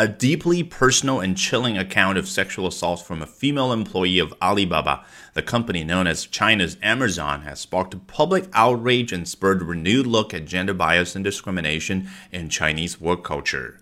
A deeply personal and chilling account of sexual assault from a female employee of Alibaba, the company known as China's Amazon, has sparked public outrage and spurred a renewed look at gender bias and discrimination in Chinese work culture.